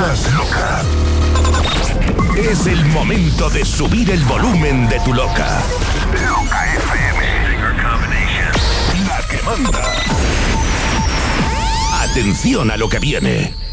Estás loca. Es el momento de subir el volumen de tu loca. Loca FM. La que manda. Atención a lo que viene.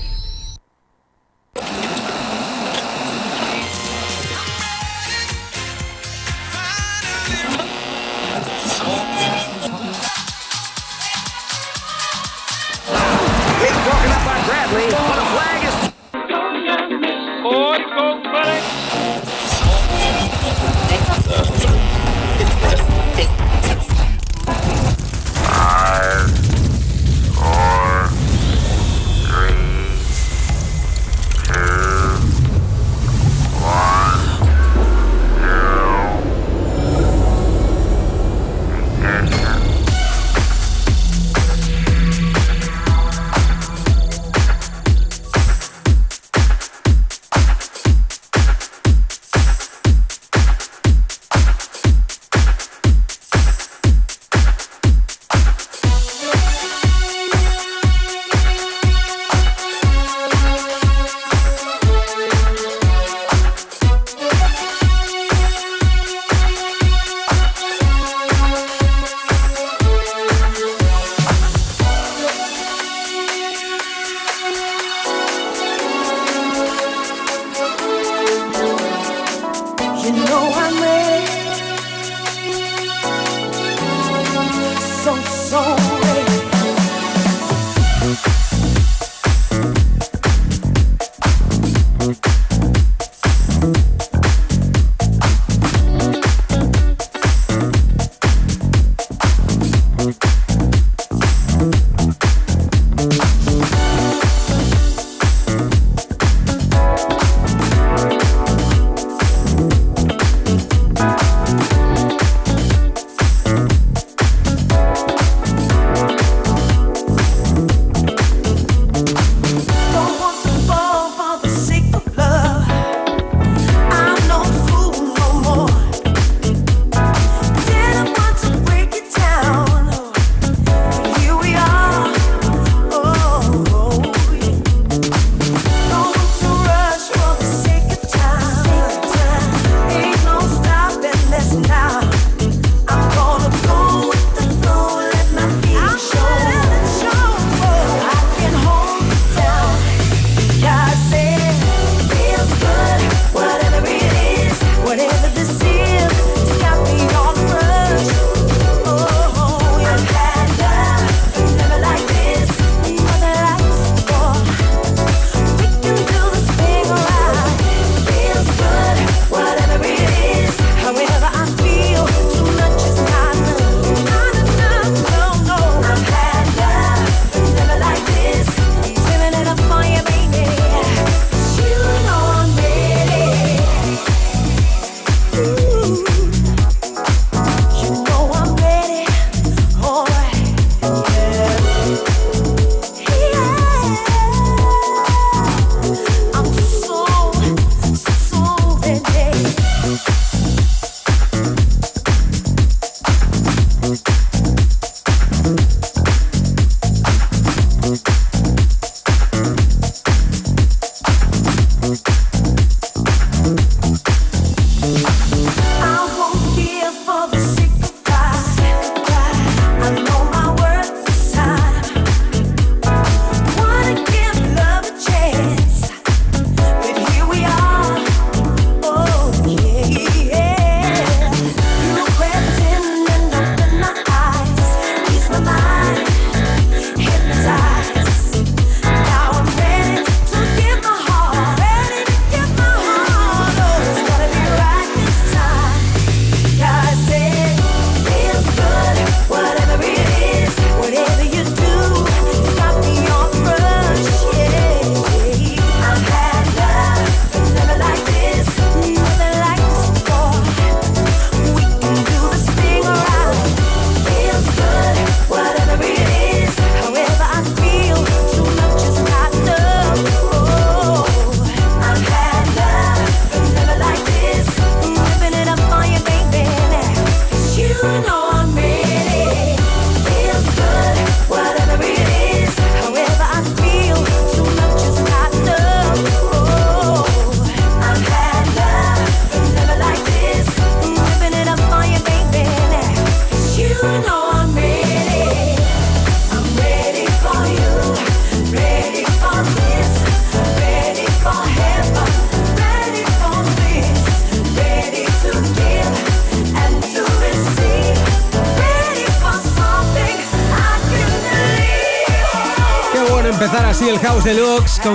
Mm-hmm.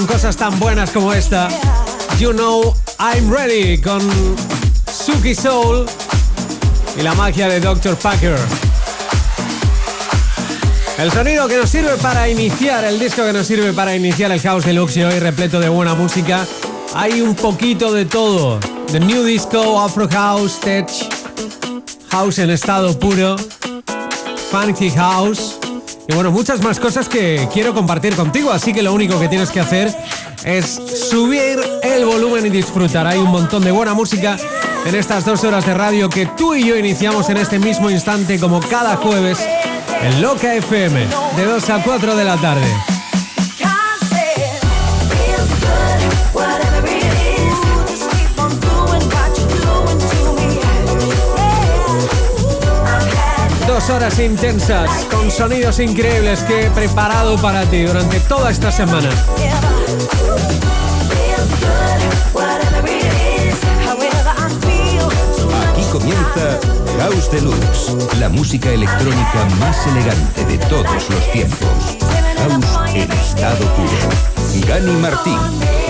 Con cosas tan buenas como esta. You Know I'm Ready con Suki Soul y la magia de Dr. Packer. El sonido que nos sirve para iniciar, el disco que nos sirve para iniciar el House Deluxe hoy repleto de buena música. Hay un poquito de todo. The New Disco, Afro House, Tech, House en estado puro, Funky House y bueno, muchas más cosas que quiero compartir contigo, así que lo único que tienes que hacer es subir el volumen y disfrutar. Hay un montón de buena música en estas dos horas de radio que tú y yo iniciamos en este mismo instante como cada jueves en Loca FM, de 2 a 4 de la tarde. Horas intensas con sonidos increíbles que he preparado para ti durante toda esta semana. comienza House Deluxe, la música electrónica más elegante de todos los tiempos. House en estado puro. Gani Martín.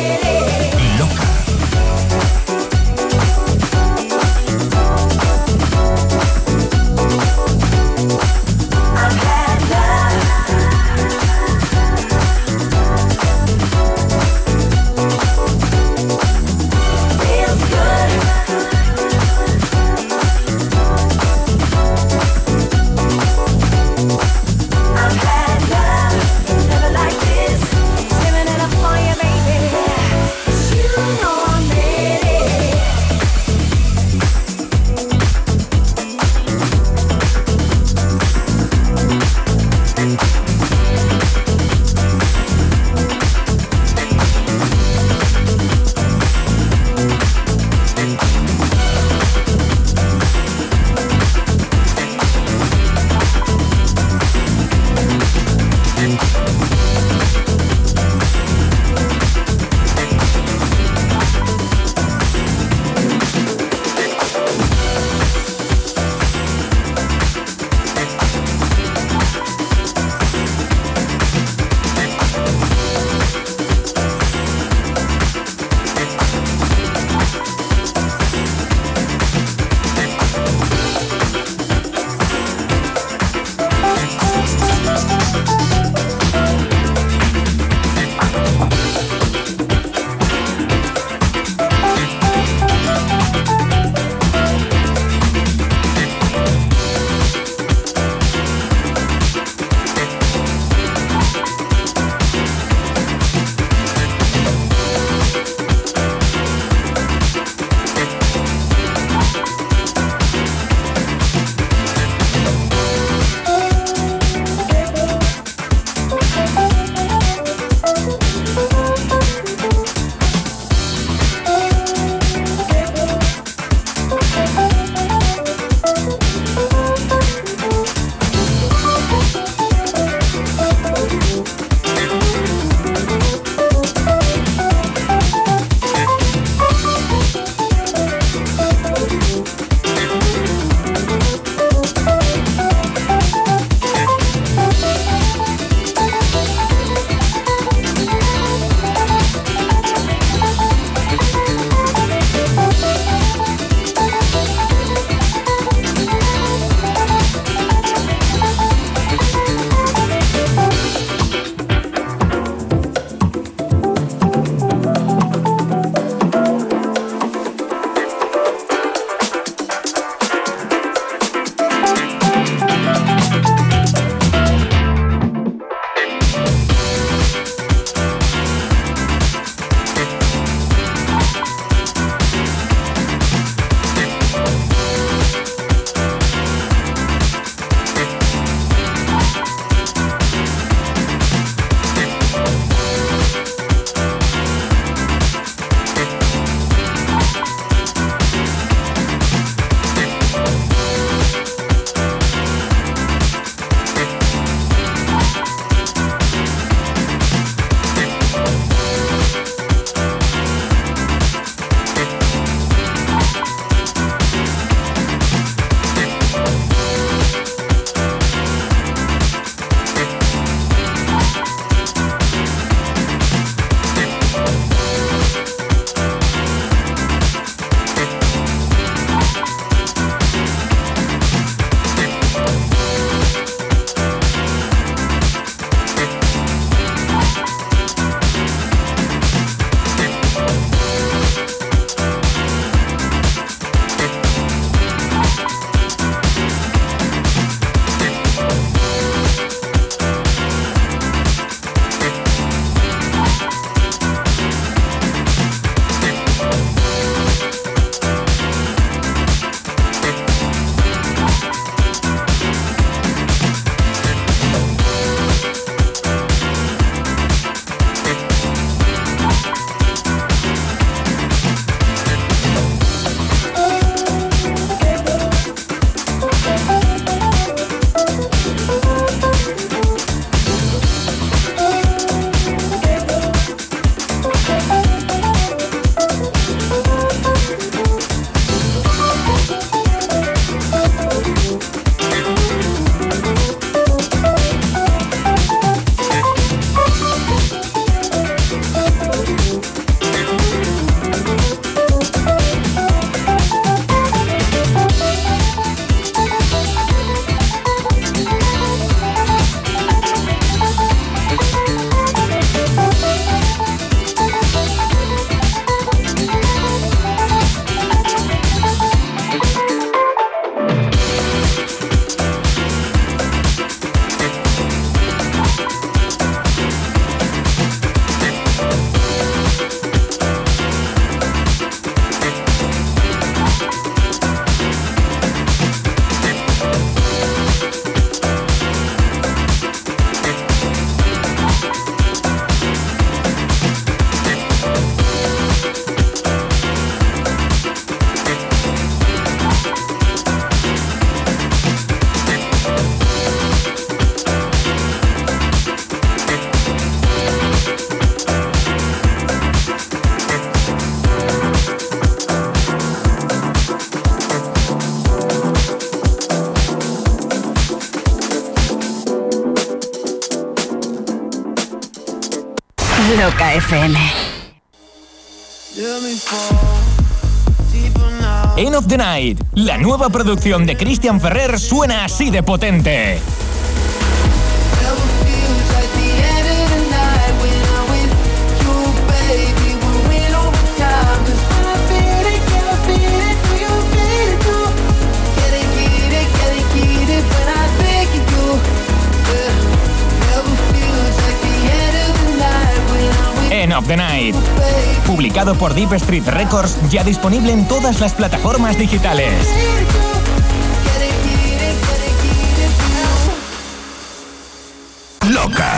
End of the Night, la nueva producción de Christian Ferrer suena así de potente. Of the Night. Publicado por Deep Street Records, ya disponible en todas las plataformas digitales. Loca.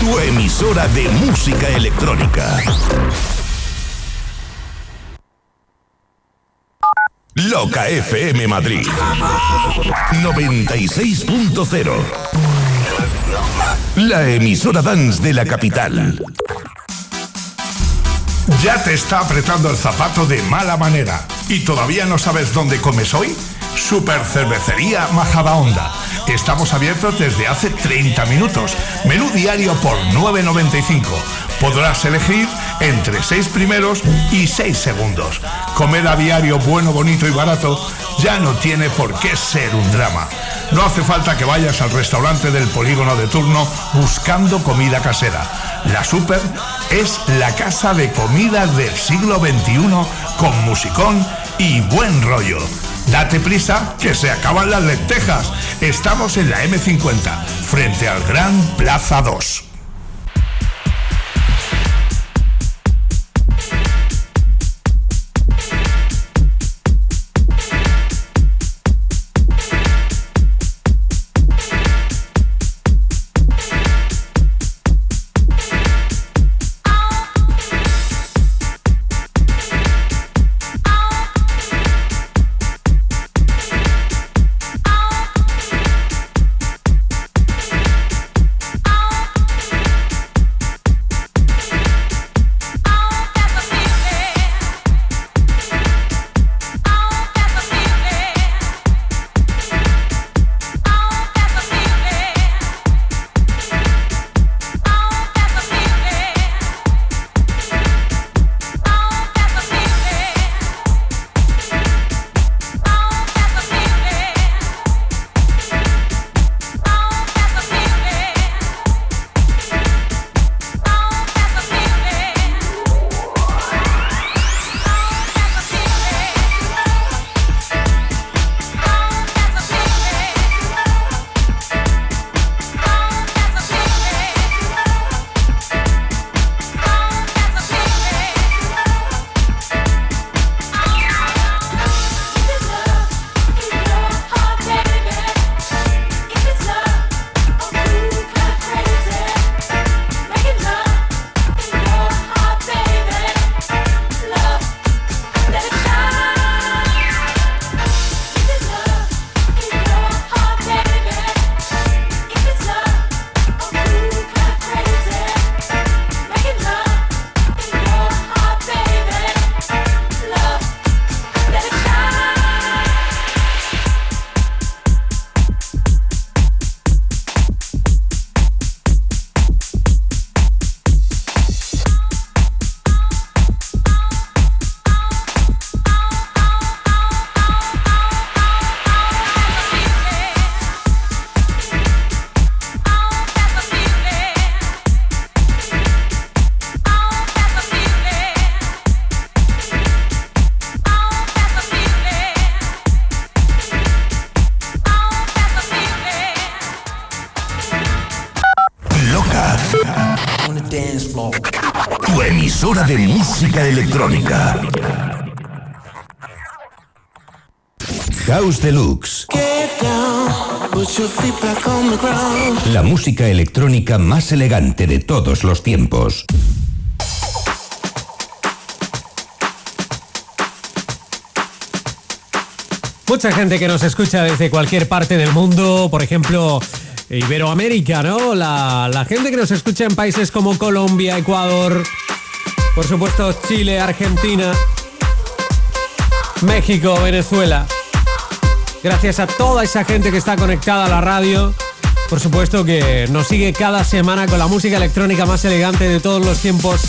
Tu emisora de música electrónica. FM Madrid 96.0 La emisora dance de la capital. Ya te está apretando el zapato de mala manera y todavía no sabes dónde comes hoy? Super Cervecería Majadahonda. Estamos abiertos desde hace 30 minutos. Menú diario por 9.95. Podrás elegir entre 6 primeros y 6 segundos. Comer a diario bueno, bonito y barato ya no tiene por qué ser un drama. No hace falta que vayas al restaurante del polígono de turno buscando comida casera. La Super es la casa de comida del siglo XXI con musicón y buen rollo. Date prisa que se acaban las lentejas. Estamos en la M50, frente al Gran Plaza 2. Deluxe. La música electrónica más elegante de todos los tiempos. Mucha gente que nos escucha desde cualquier parte del mundo, por ejemplo, Iberoamérica, ¿no? La gente que nos escucha en países como Colombia, Ecuador, por supuesto, Chile, Argentina. México, Venezuela. Gracias a toda esa gente que está conectada a la radio. Por supuesto que nos sigue cada semana con la música electrónica más elegante de todos los tiempos.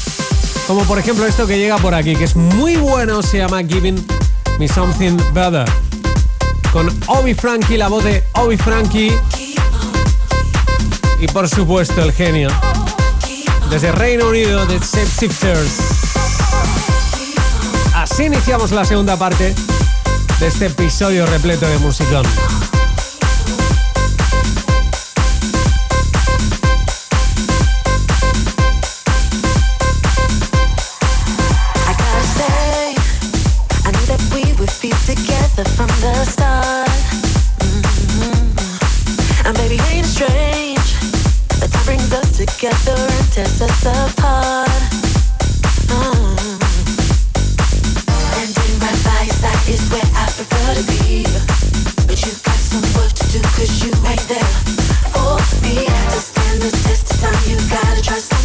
Como por ejemplo esto que llega por aquí, que es muy bueno, se llama Giving Me Something Better. Con Obi Frankie, la voz de Obi Frankie. Y por supuesto el genio. Desde Reino Unido, de Set Sifters. Así iniciamos la segunda parte de este episodio repleto de musicón. together from the start. and test us apart. Cause you ain't there for me. To stand the test of time, you gotta try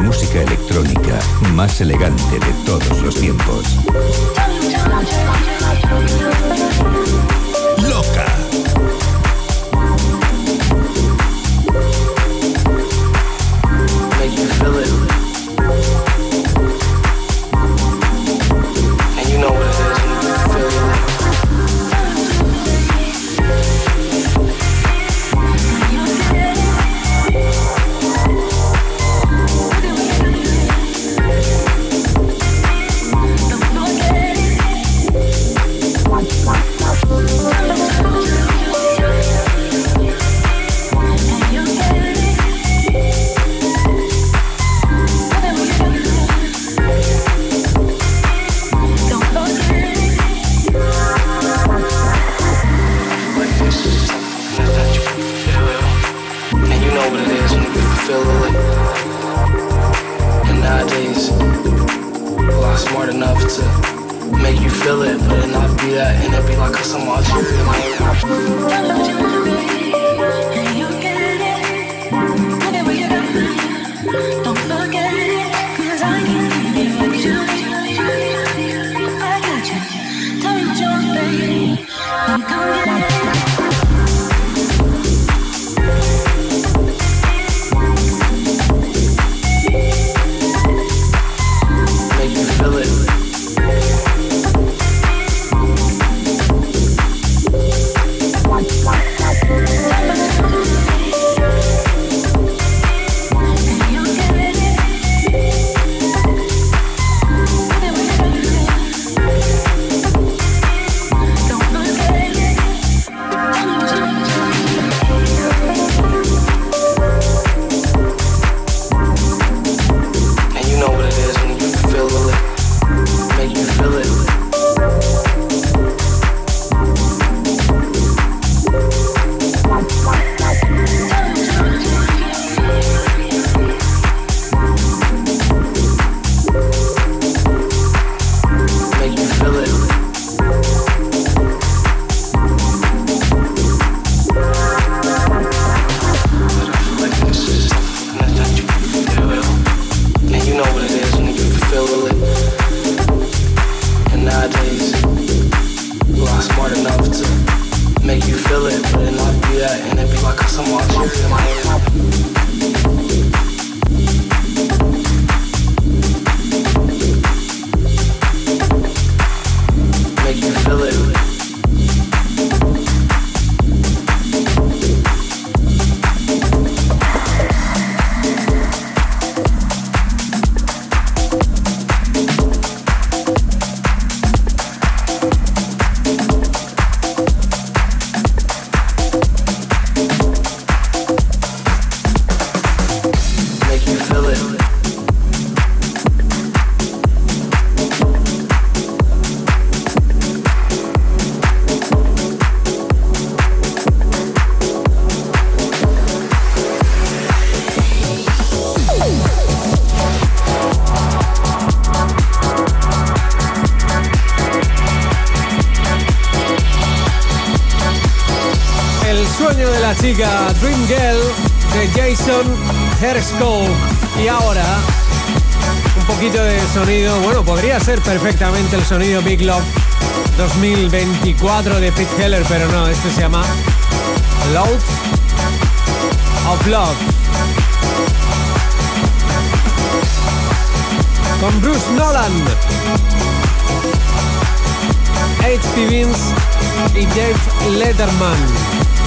música electrónica más elegante de todos los tiempos. Dream Girl de Jason Herscoe. Y ahora, un poquito de sonido, bueno, podría ser perfectamente el sonido Big Love 2024 de Pete Heller, pero no, este se llama Load of Love. Con Bruce Nolan, H.P. Vince y Jeff Letterman.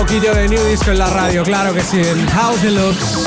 Un poquito de new disco en la radio, claro que sí, en House Deluxe.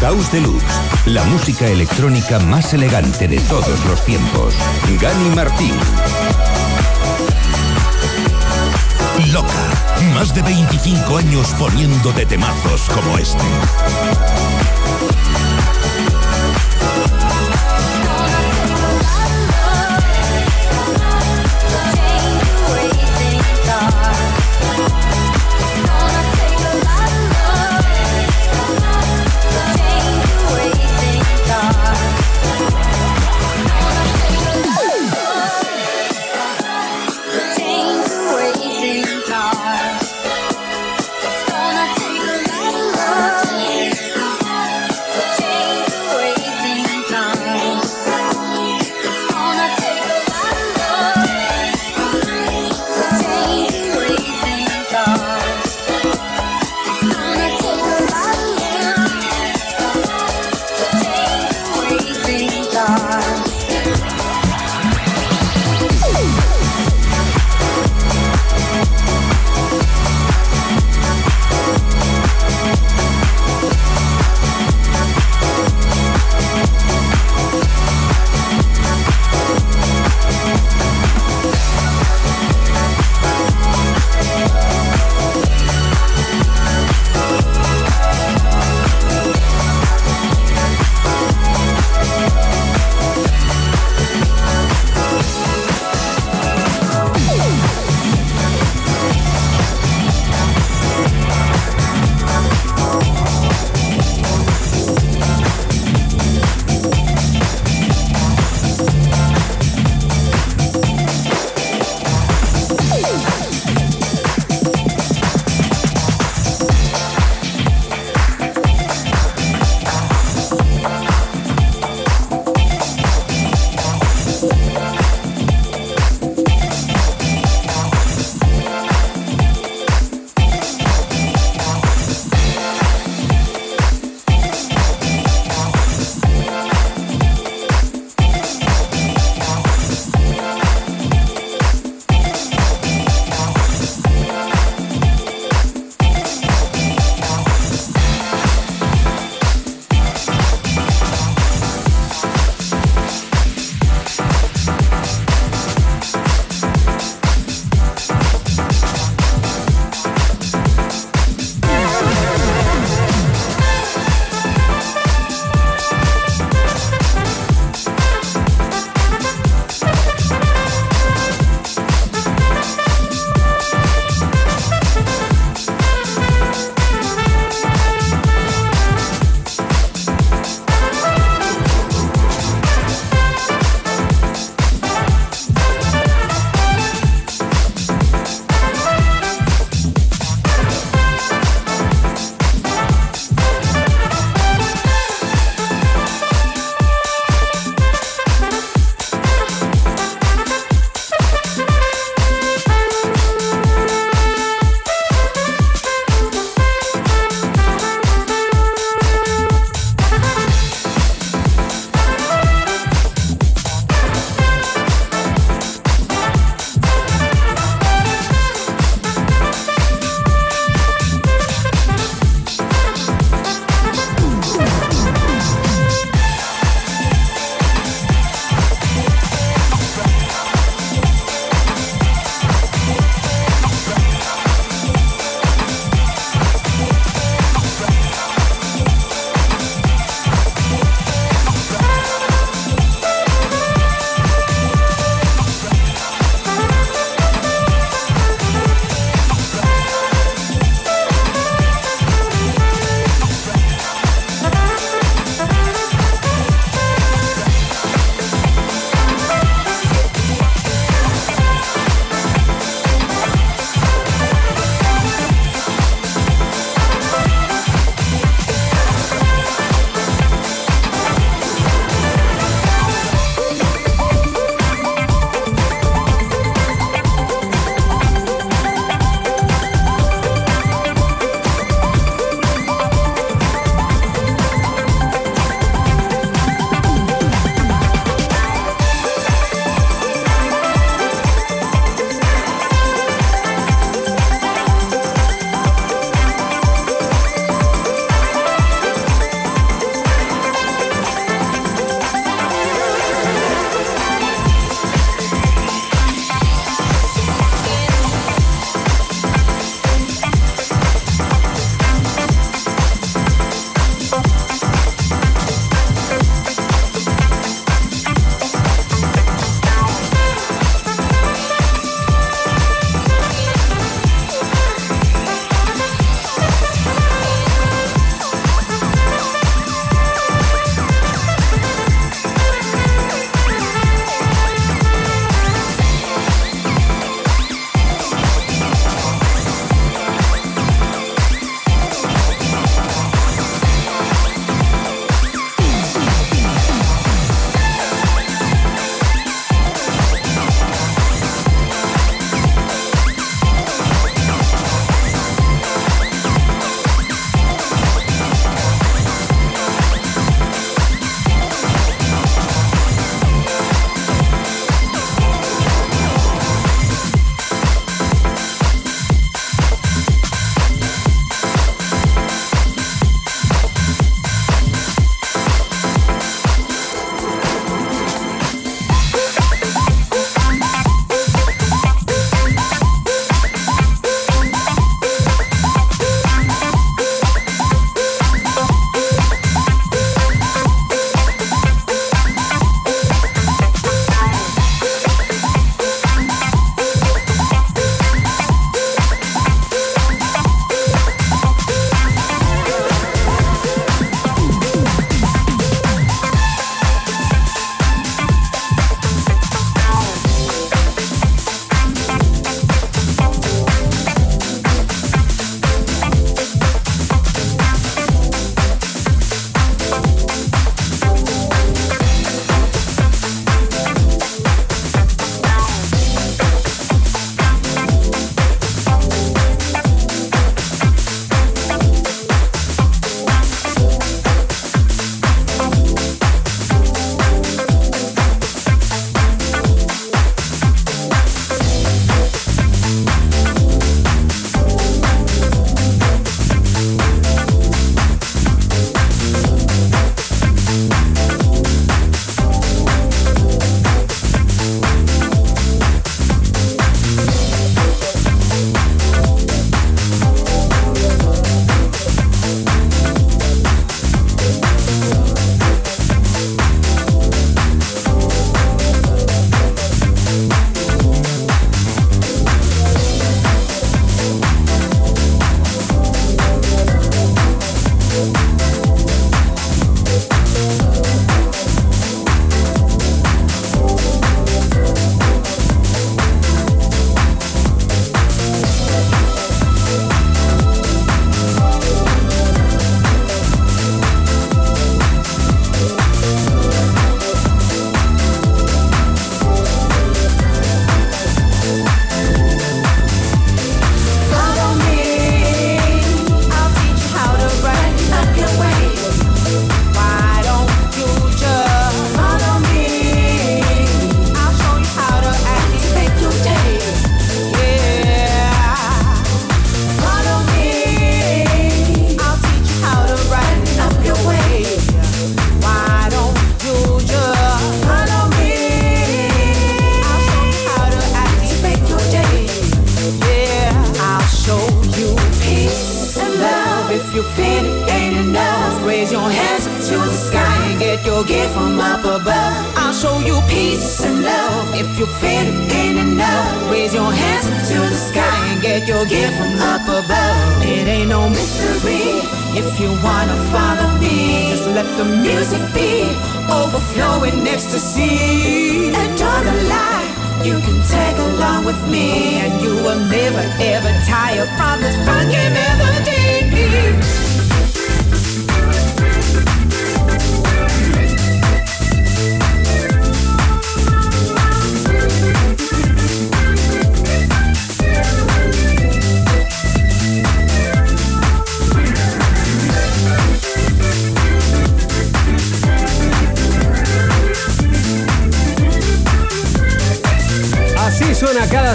House Deluxe, la música electrónica más elegante de todos los tiempos. Gani Martín. Loca, más de 25 años poniéndote temazos como este.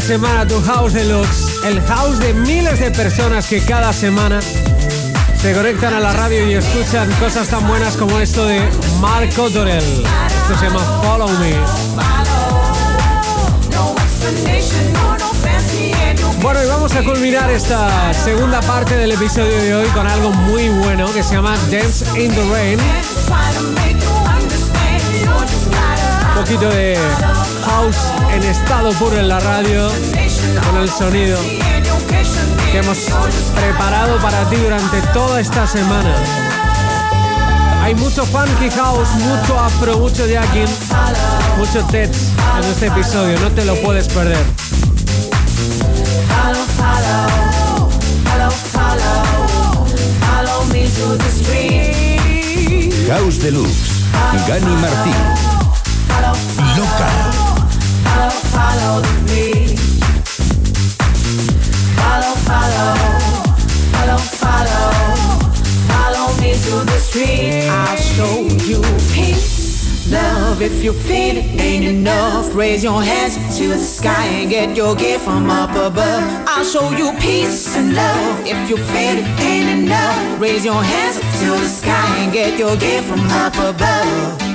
Semana tu House Deluxe, el house de miles de personas que cada semana se conectan a la radio y escuchan cosas tan buenas como esto de Mark Cotterell. Esto se llama Follow Me. Bueno, y vamos a culminar esta segunda parte del episodio de hoy con algo muy bueno que se llama Dance in the Rain. Un poquito de house en estado puro en la radio, con el sonido que hemos preparado para ti durante toda esta semana. Hay mucho funky house, mucho afro, mucho jacking, mucho tech en este episodio, no te lo puedes perder. House Deluxe, Gani Martín. If you feel it ain't enough, raise your hands to the sky and get your gift from up above. I'll show you peace and love. If you feel it ain't enough, raise your hands to the sky and get your gift from up above.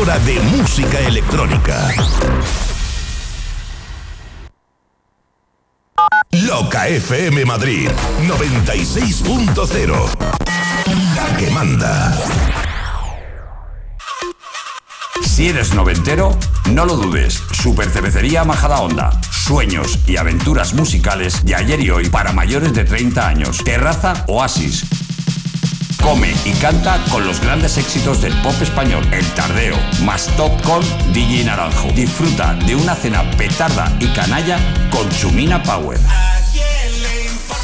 Emisora de música electrónica. Loca FM Madrid 96.0. La que manda. Si eres noventero, no lo dudes. Super Cervecería Majada Onda. Sueños y aventuras musicales de ayer y hoy para mayores de 30 años. Terraza Oasis. Come y canta con los grandes éxitos del pop español. El Tardeo, más top con DJ Naranjo. Disfruta de una cena petarda y canalla con Chumina Power.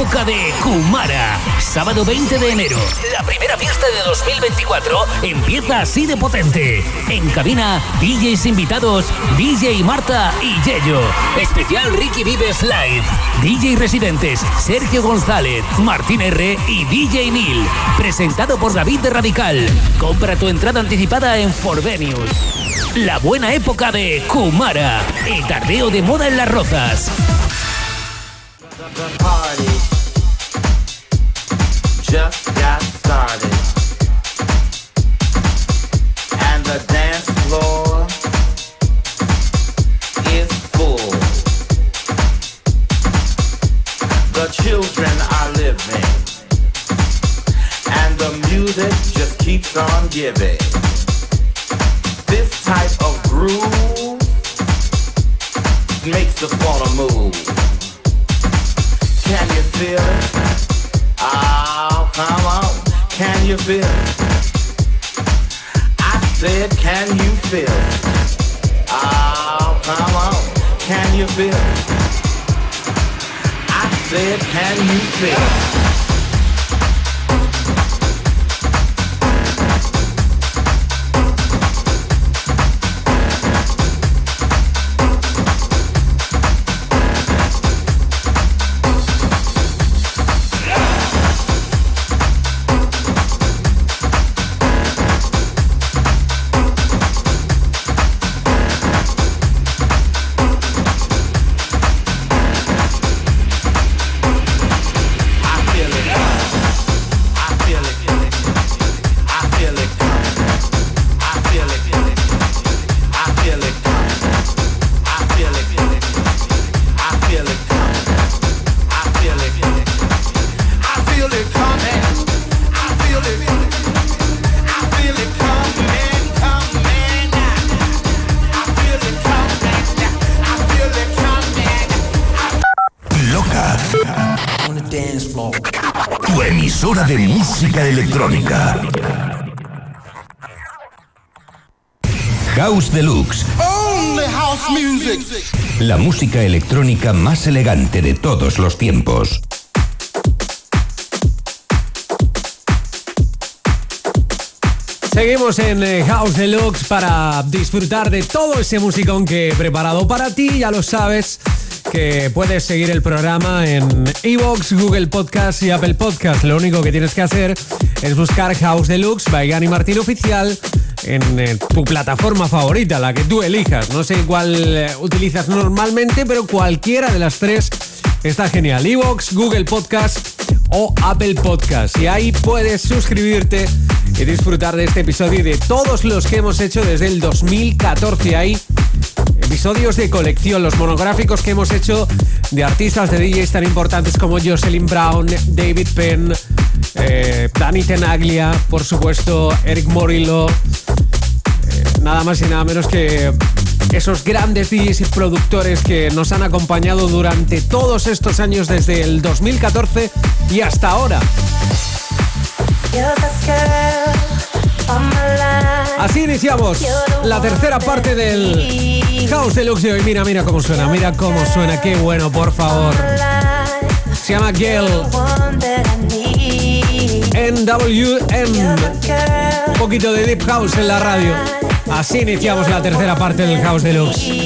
Época de Kumara. Sábado 20 de enero. La primera fiesta de 2024 empieza así de potente. En cabina, DJs invitados, DJ Marta y Yello. Especial Ricky Vives Live. DJ residentes, Sergio González, Martín R y DJ Neil. Presentado por David de Radical. Compra tu entrada anticipada en Forvenius. La buena época de Kumara. El tardeo de moda en las rozas. The party just got started. And the dance floor is full. The children are living. And the music just keeps on giving. This type of groove makes us wanna move. Can you feel it? Oh, come on. Can you feel? I said, can you feel? Oh, come on. Can you feel? I said, can you feel más elegante de todos los tiempos. Seguimos en eh, House Deluxe para disfrutar de todo ese musicón que he preparado para ti, ya lo sabes. que puedes seguir el programa en Evox, Google Podcast y Apple Podcast. Lo único que tienes que hacer es buscar House Deluxe by Gani Martín Oficial en eh, tu plataforma favorita, la que tú elijas. No sé cuál eh, utilizas normalmente, pero cualquiera de las tres está genial. Evox, Google Podcast o Apple Podcast. Y ahí puedes suscribirte y disfrutar de este episodio y de todos los que hemos hecho desde el 2014. Ahí episodios de colección, los monográficos que hemos hecho de artistas de DJs tan importantes como Jocelyn Brown, David Penn, eh, Danny Tenaglia, por supuesto, Eric Morillo. Nada más y nada menos que esos grandes DJs y productores que nos han acompañado durante todos estos años desde el 2014 y hasta ahora. Así iniciamos la tercera parte del House Deluxe de hoy. Mira, mira cómo suena, mira cómo suena, qué bueno, por favor. Se llama Gail. NWM. Un poquito de Deep House en la radio. Así iniciamos la tercera parte del House Deluxe.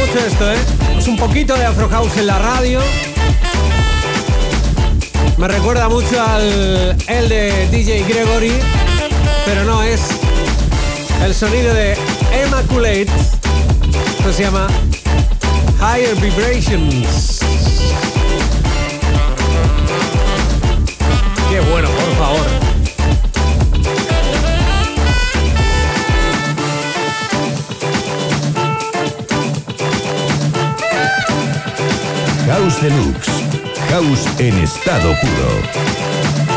Mucho esto, ¿eh? Es un poquito de Afro House en la radio. Me recuerda mucho al el de DJ Gregory, pero no es el sonido de Immaculate. Esto se llama Higher Vibrations. Qué bueno, House Deluxe. House en estado puro.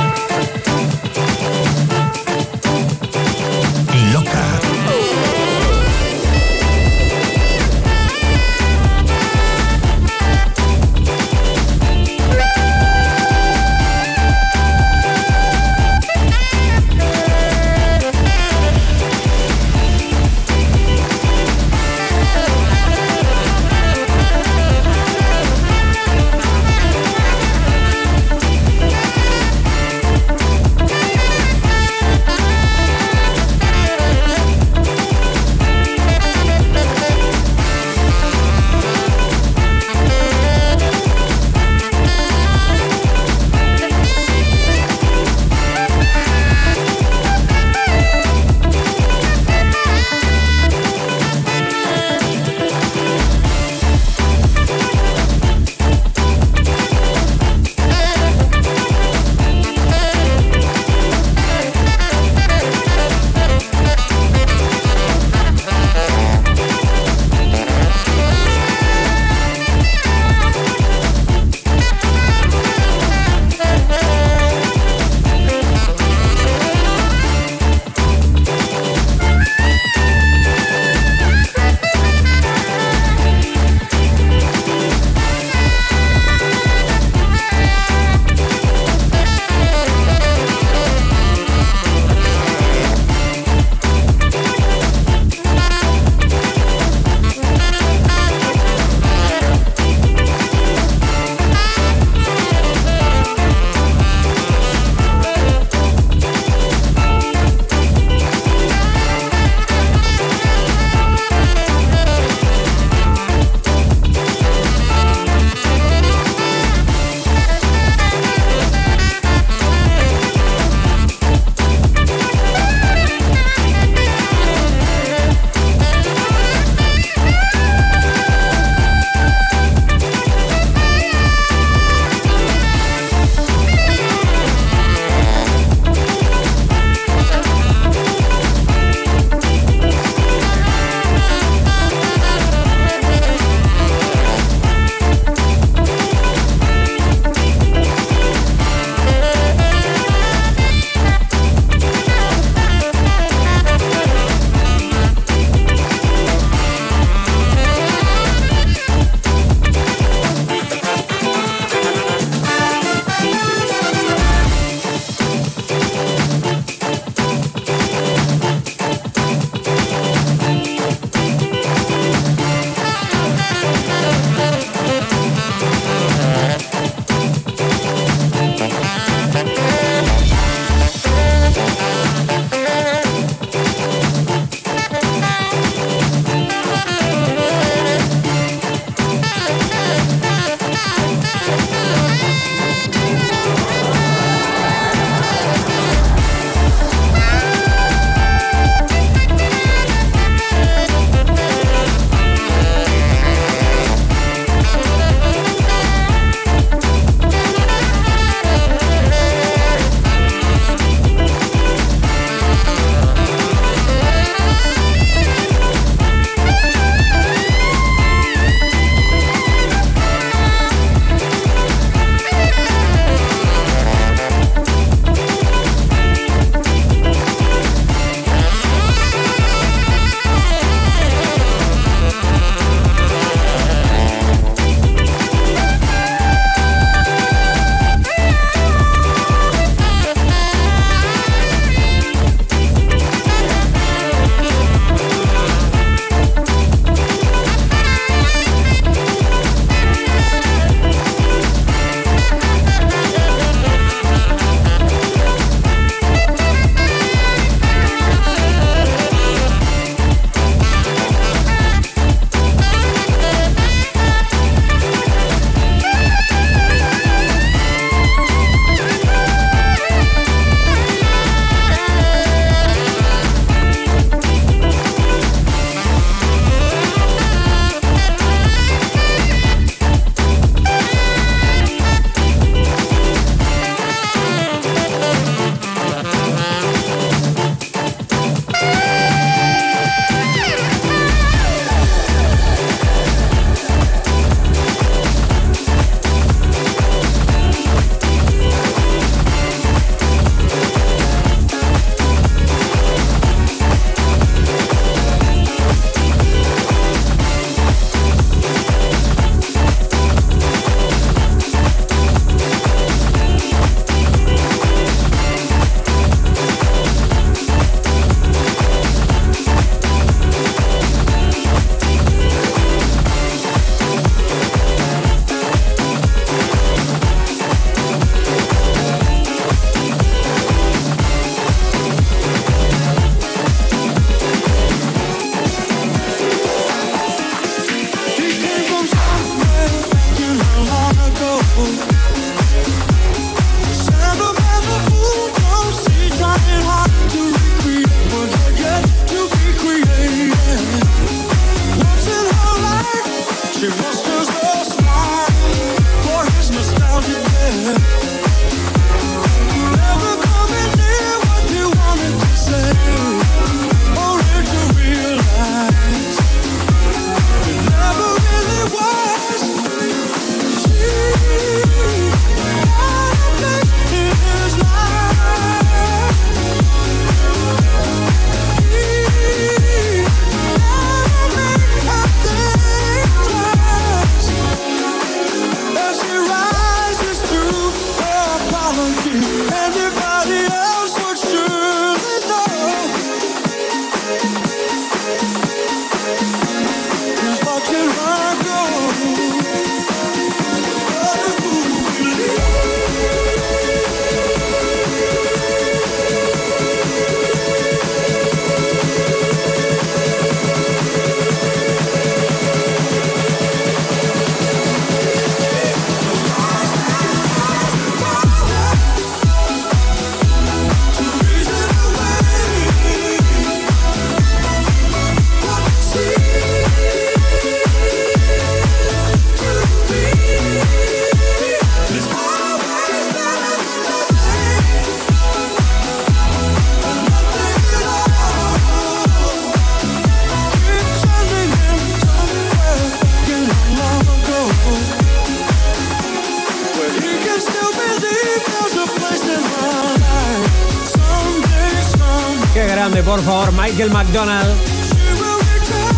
Michael McDonald.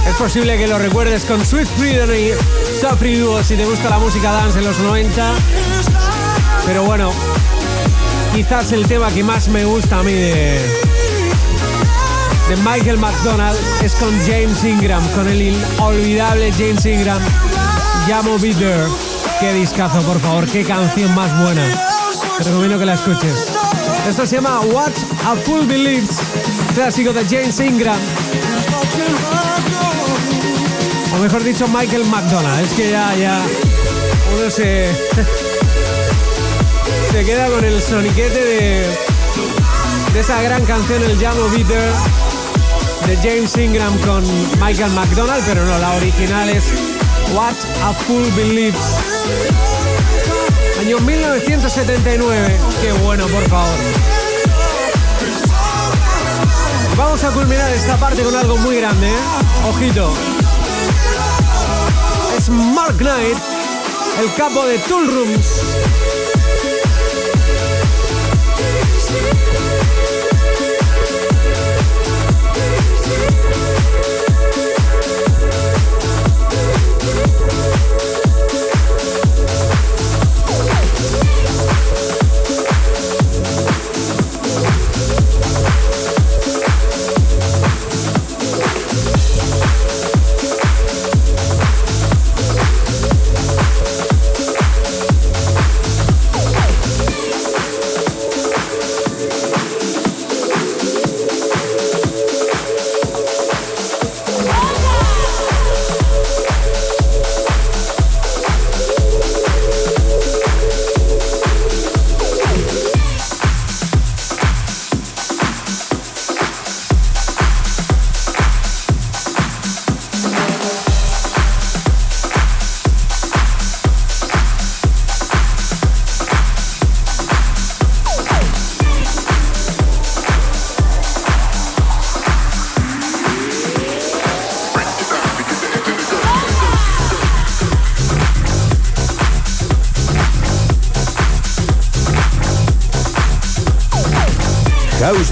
Es posible que lo recuerdes con Sweet Freedom y Duo si te gusta la música dance en los 90. Pero bueno, quizás el tema que más me gusta a mí de, de Michael McDonald es con James Ingram, con el inolvidable James Ingram. Llamo Bitter. Qué discazo, por favor, qué canción más buena. Te recomiendo que la escuches. Esto se llama What a Fool Believes, clásico de James Ingram. O mejor dicho, Michael McDonald. Es que ya, ya. Uno se. se queda con el soniquete de. de esa gran canción, el Llamo Bitter de James Ingram con Michael McDonald, pero no, la original es What a Fool Believes. Año 1979. Qué bueno, por favor. Vamos a culminar esta parte con algo muy grande, ¿eh? Ojito. Es Mark Knight, el capo de Tool Rooms.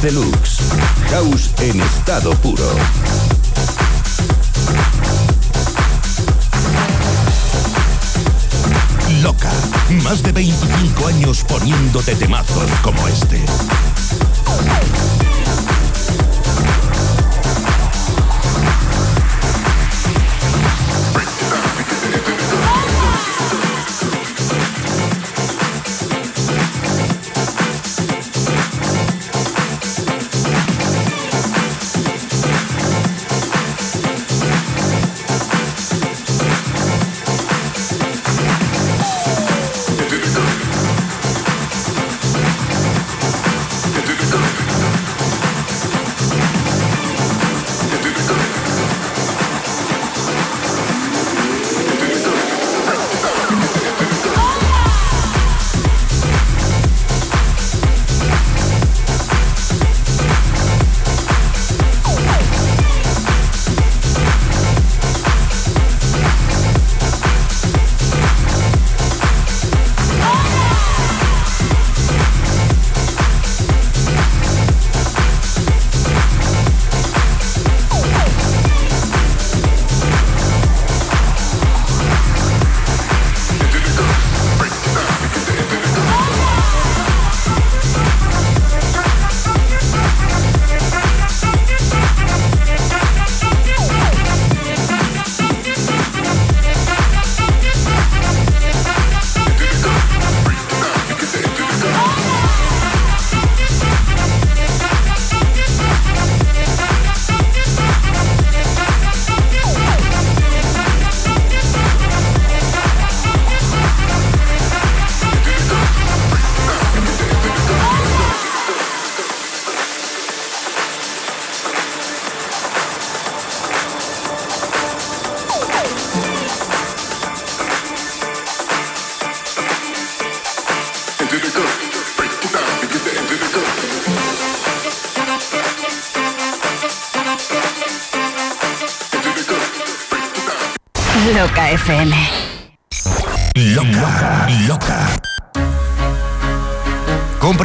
Deluxe.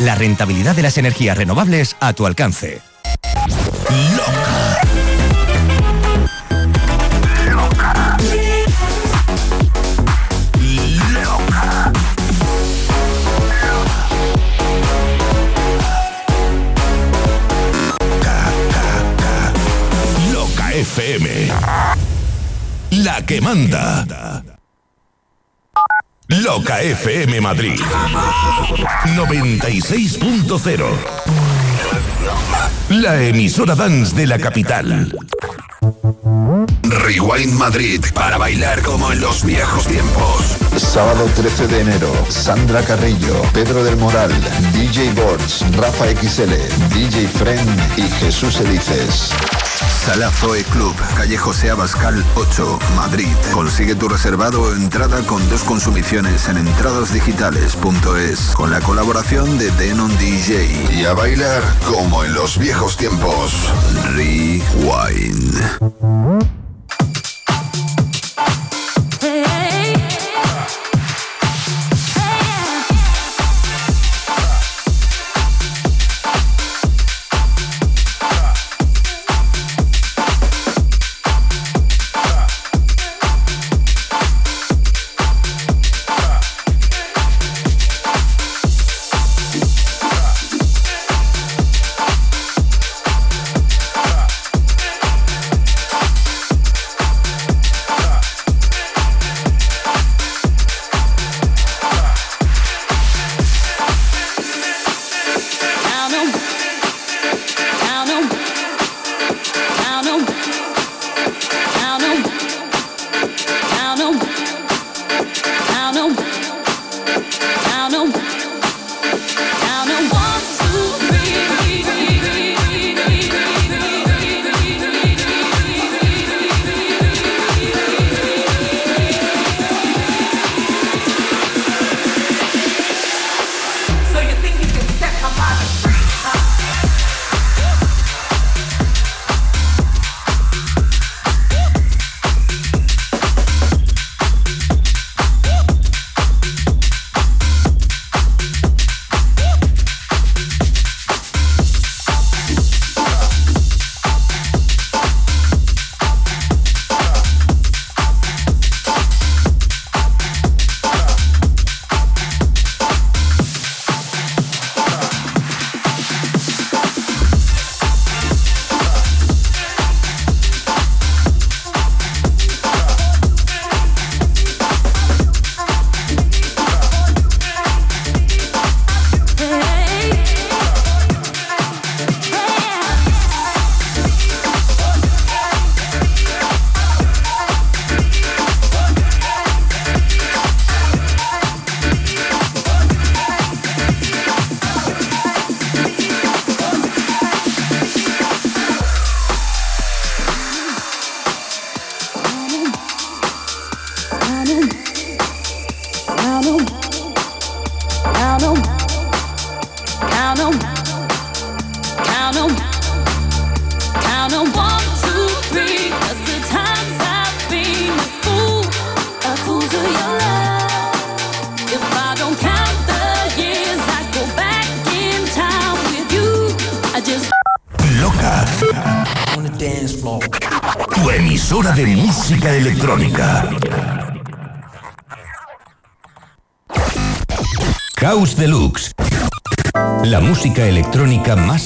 la rentabilidad de las energías renovables a tu alcance. Loca FM. La que manda. FM Madrid. 96.0. La emisora dance de la capital. Rewind Madrid para bailar como en los viejos tiempos. Sábado 13 de enero, Sandra Carrillo, Pedro del Moral, DJ Boards, Rafa XL, DJ Friend y Jesús Elices. Sala Zoe Club, calle José Abascal 8, Madrid. Consigue tu reservado o entrada con dos consumiciones en entradasdigitales.es con la colaboración de Denon DJ. Y a bailar como en los viejos tiempos. Rewind.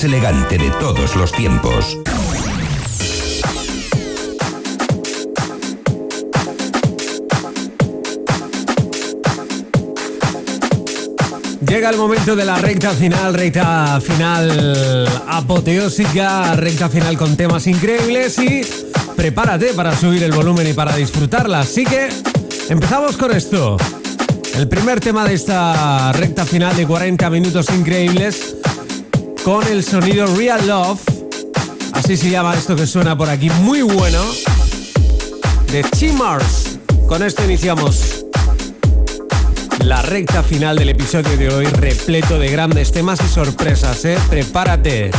Elegante de todos los tiempos. Llega el momento de la recta final, recta final apoteósica, recta final con temas increíbles y prepárate para subir el volumen y para disfrutarla. Así que empezamos con esto. El primer tema de esta recta final de 40 minutos increíbles con el sonido Real Love. Así se llama esto que suena por aquí, muy bueno. De Chimars. Con esto iniciamos la recta final del episodio de hoy, repleto de grandes temas y sorpresas, ¿eh? Prepárate.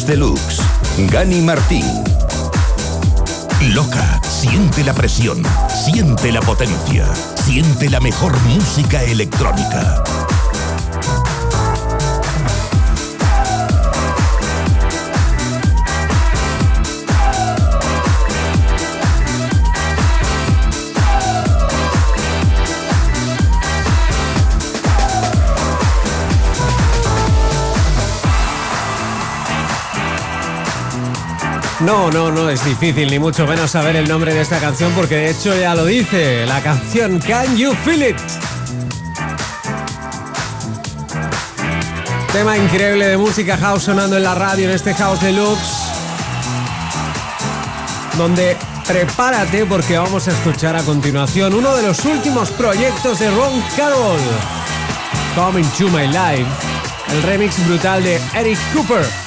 Deluxe. Gani Martín. Loca, siente la presión, siente la potencia, siente la mejor música electrónica. No, no, no es difícil, ni mucho menos saber el nombre de esta canción, porque de hecho ya lo dice, la canción Can You Feel It. Tema increíble de música house sonando en la radio en este House Deluxe, donde prepárate porque vamos a escuchar a continuación uno de los últimos proyectos de Ron Carroll, Coming to My Life, el remix brutal de Eric Cooper.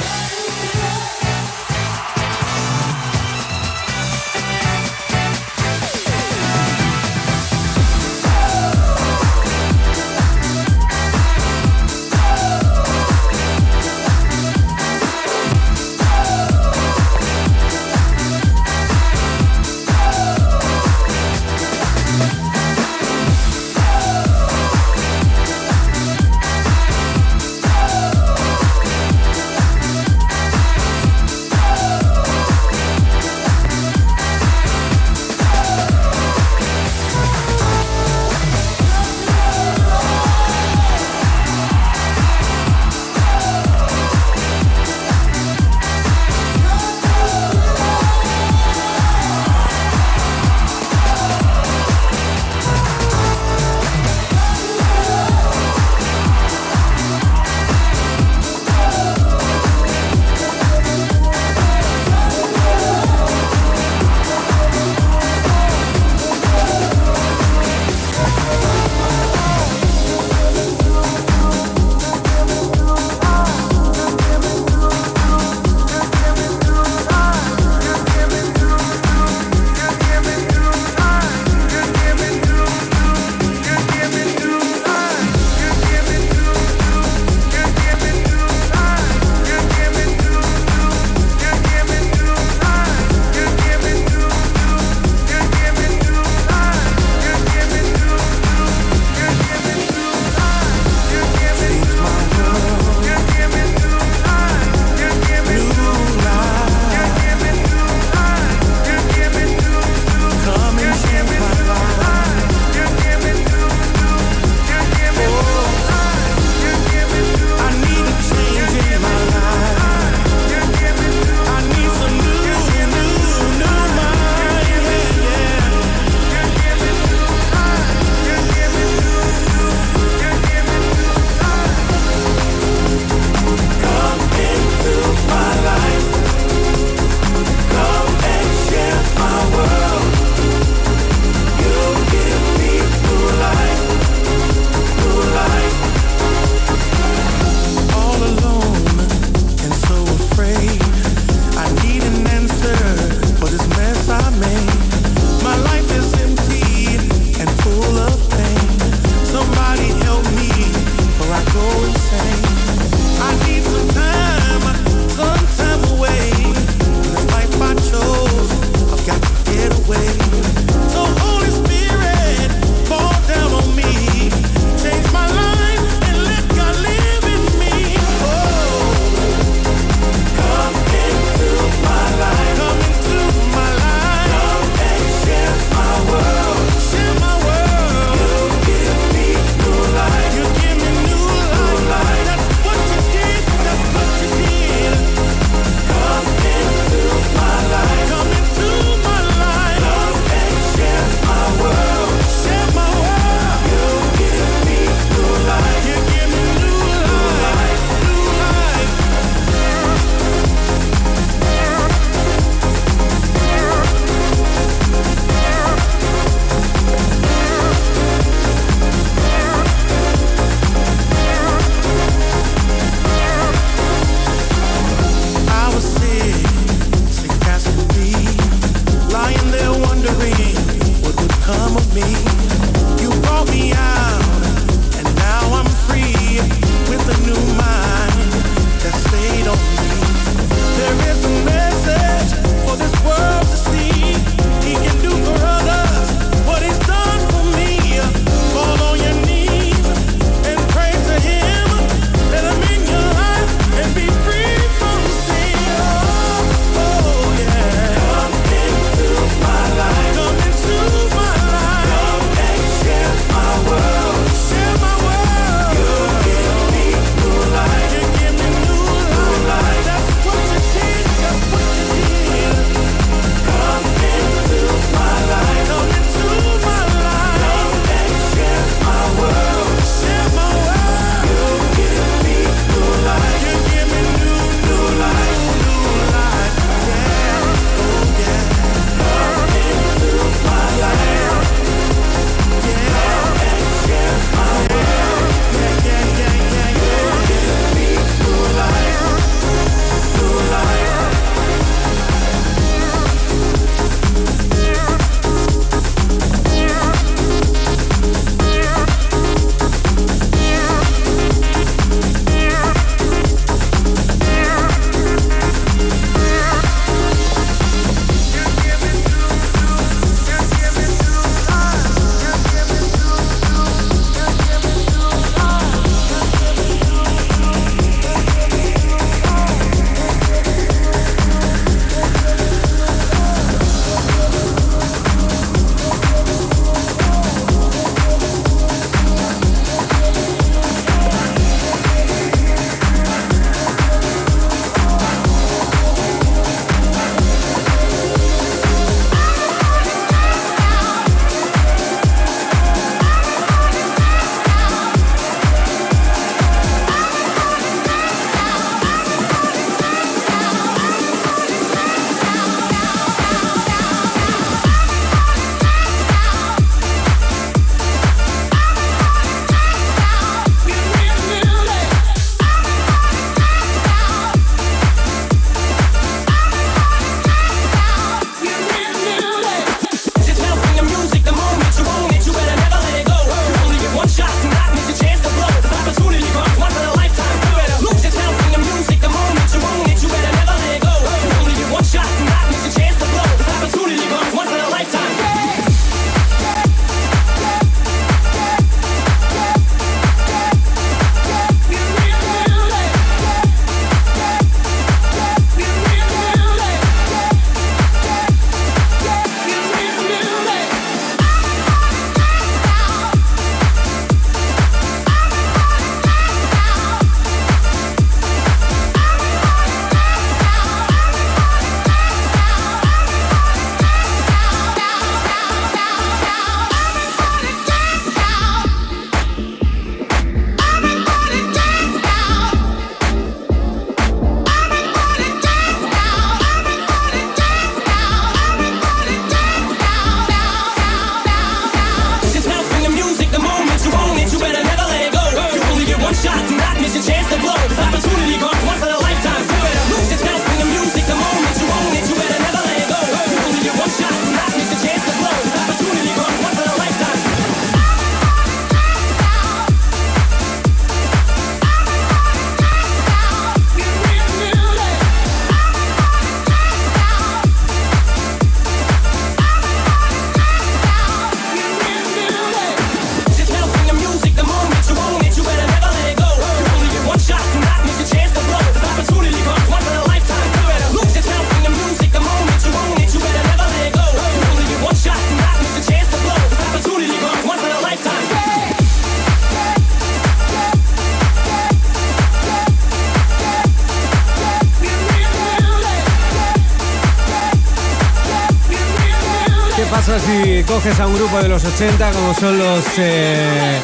A un grupo de los 80 como son los eh,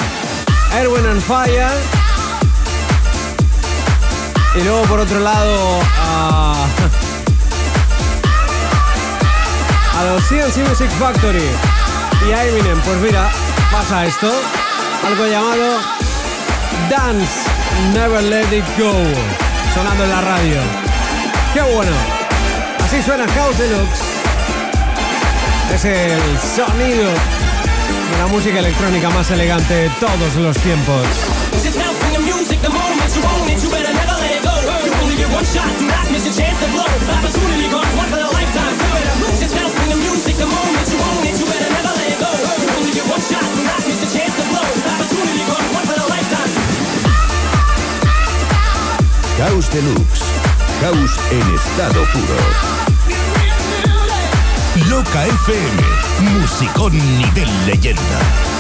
Erwin and Fire. Y luego por otro lado a, a los CNC Music Factory y a Eminem. Pues mira, pasa esto. Algo llamado Dance Never Let It Go. Sonando en la radio. ¡Qué bueno! Así suena House Deluxe. Es el sonido de la música electrónica más elegante de todos los tiempos. House Deluxe. House en estado puro. Loca FM, musicón nivel leyenda.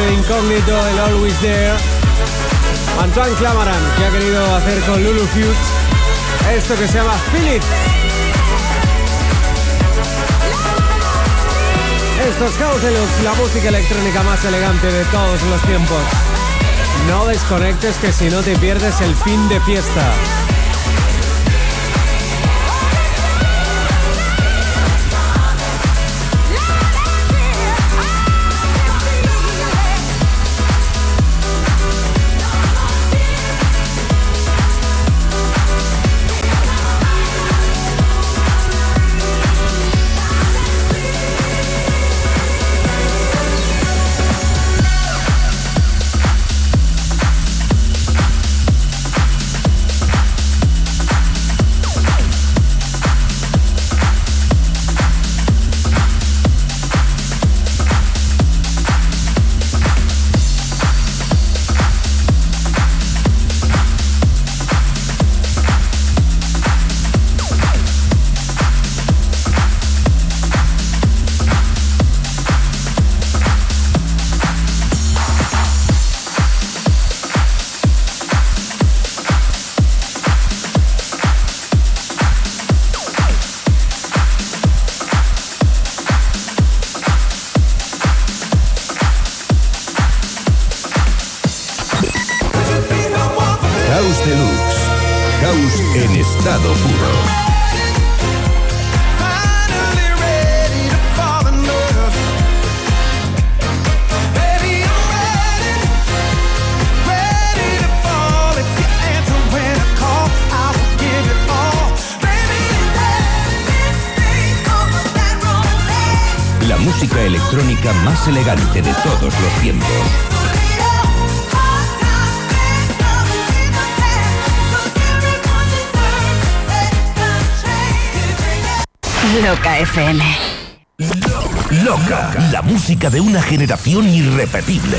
De incógnito, el Always There. Antoine Clamaran, que ha querido hacer con Lulu Fuse esto que se llama Philip. Esto es House Deluxe, la música electrónica más elegante de todos los tiempos. No desconectes que si no te pierdes el fin de fiesta. Elegante de todos los tiempos. Loca FM. Loca, la música de una generación irrepetible.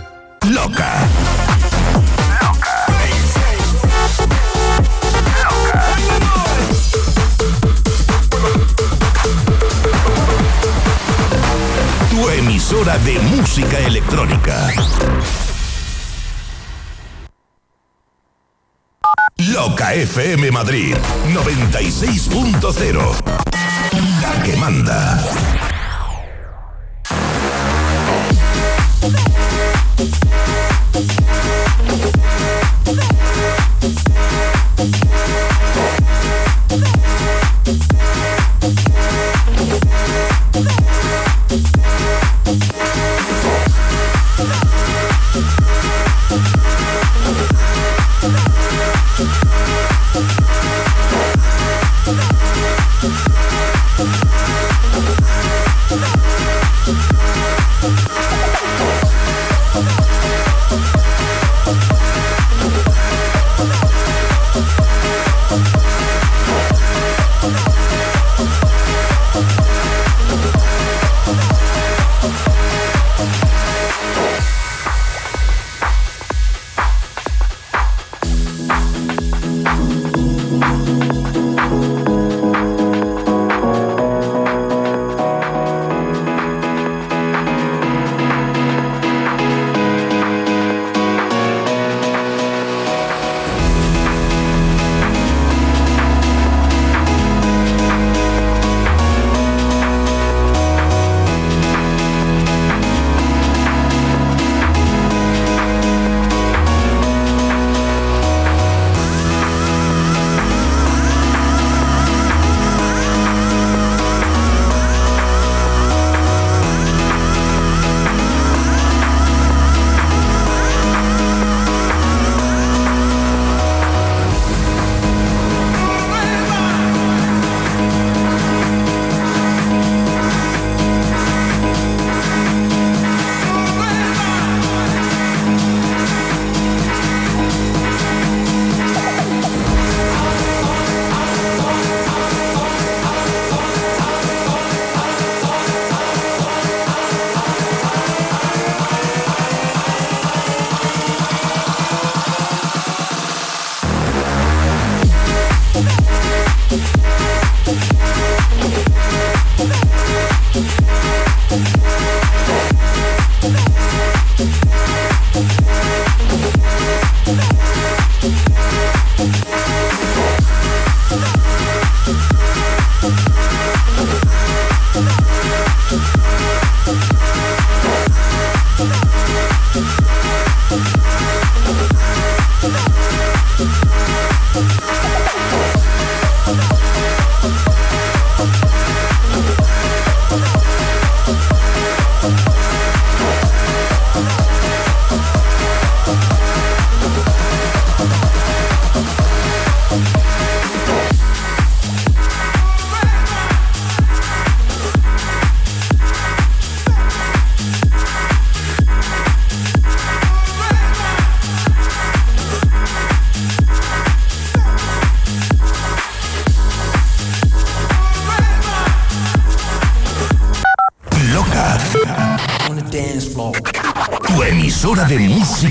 loca. Tu emisora de música electrónica. Loca FM Madrid 96.0. La que manda.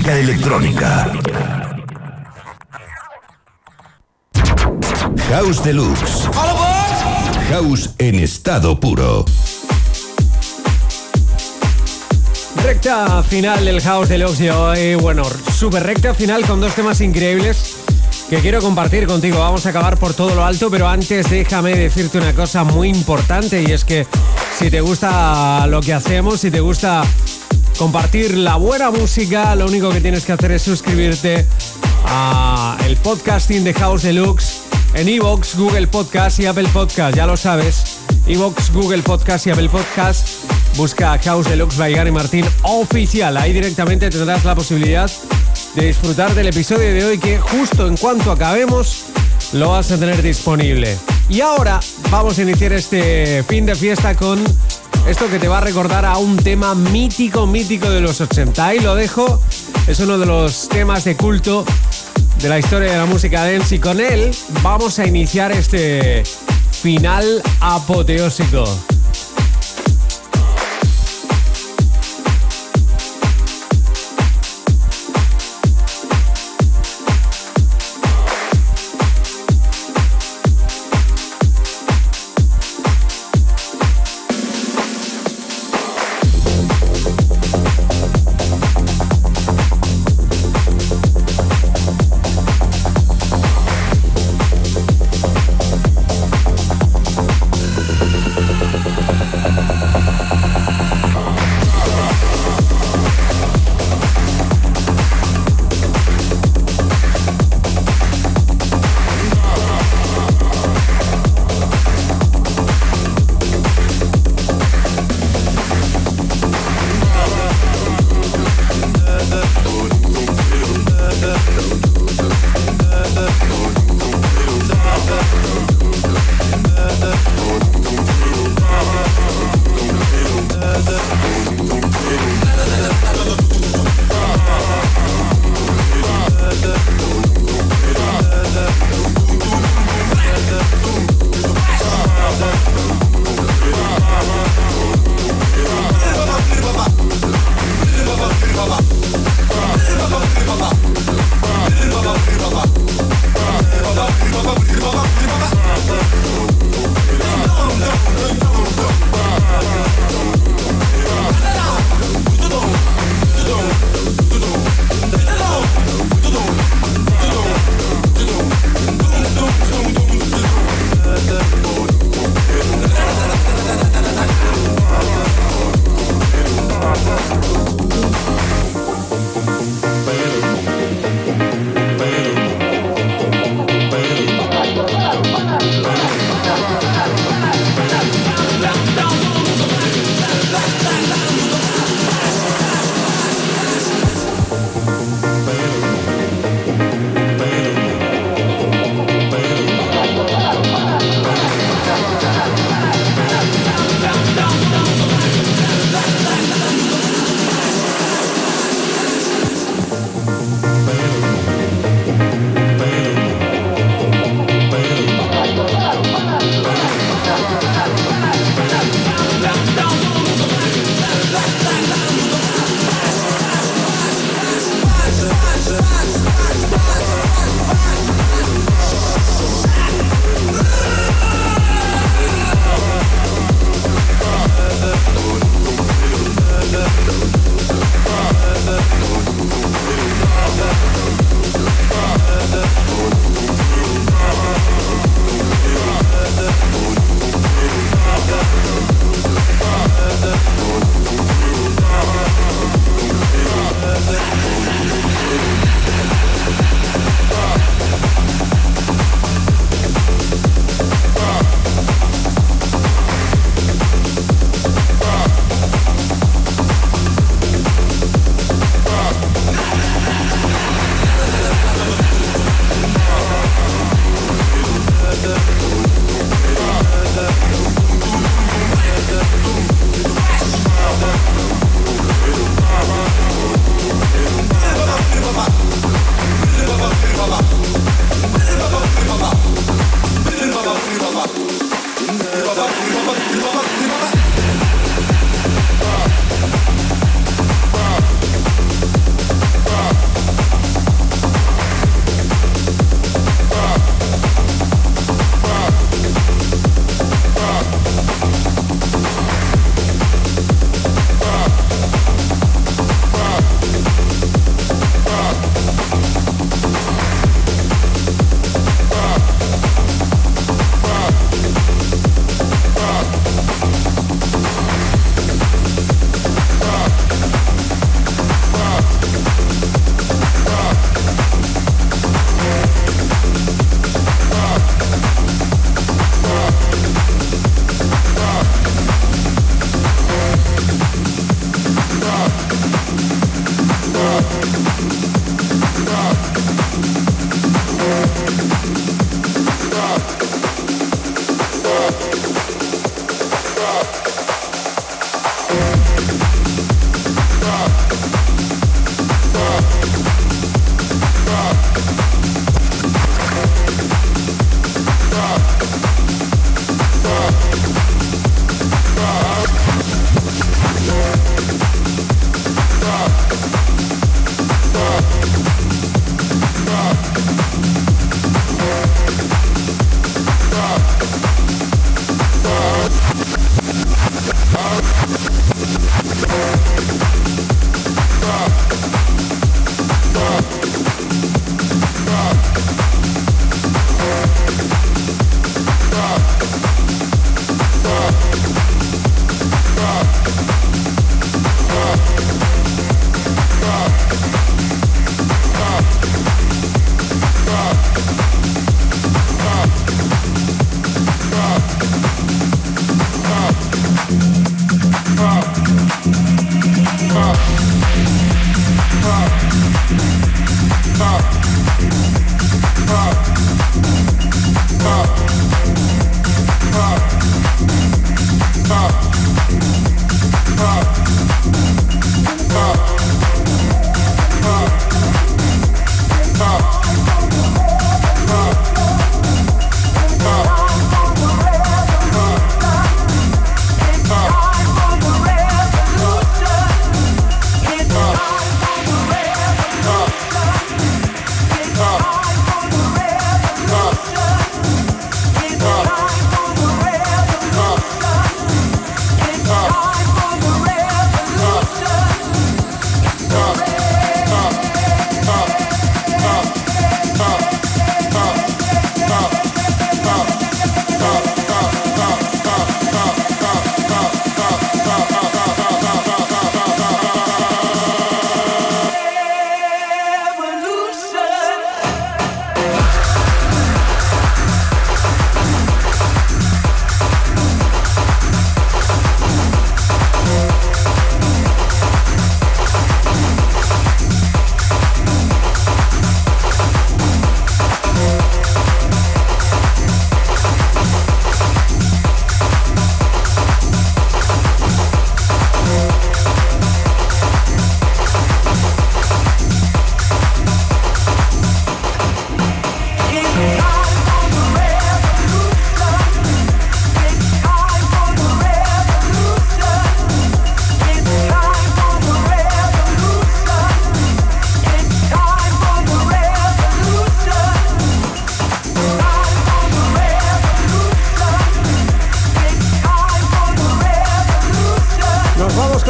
Electrónica. House Deluxe. House en estado puro. Recta final del House Deluxe de hoy. Bueno, super recta final con dos temas increíbles que quiero compartir contigo. Vamos a acabar por todo lo alto, pero antes déjame decirte una cosa muy importante y es que si te gusta lo que hacemos, si te gusta compartir la buena música, lo único que tienes que hacer es suscribirte a el podcasting de House Deluxe en Evox, Google Podcast y Apple Podcast, ya lo sabes. Evox, Google Podcast y Apple Podcast. Busca House Deluxe by Gary Martín oficial. Ahí directamente tendrás la posibilidad de disfrutar del episodio de hoy que justo en cuanto acabemos lo vas a tener disponible. Y ahora vamos a iniciar este fin de fiesta con esto que te va a recordar a un tema mítico, mítico de los 80. Ahí lo dejo. Es uno de los temas de culto de la historia de la música dance y con él vamos a iniciar este final apoteósico.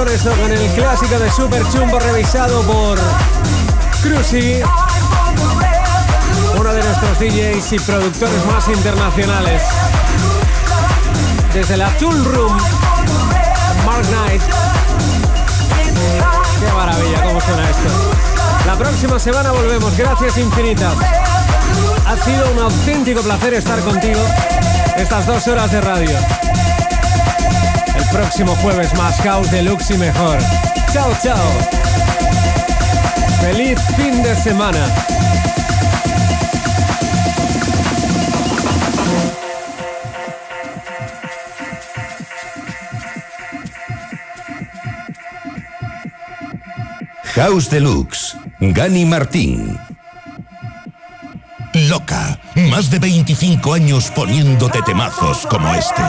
Eso con el clásico de Super Chumbo revisado por Cruzy, uno de nuestros DJs y productores más internacionales. Desde la Tool Room, Mark Knight. Qué maravilla, cómo suena esto. La próxima semana volvemos. Gracias infinitas. Ha sido un auténtico placer estar contigo estas dos horas de radio. Próximo jueves más House Deluxe y mejor. Chao, chao. Feliz fin de semana. House Deluxe, Gani Martín. Loca, más de 25 años poniéndote temazos como este.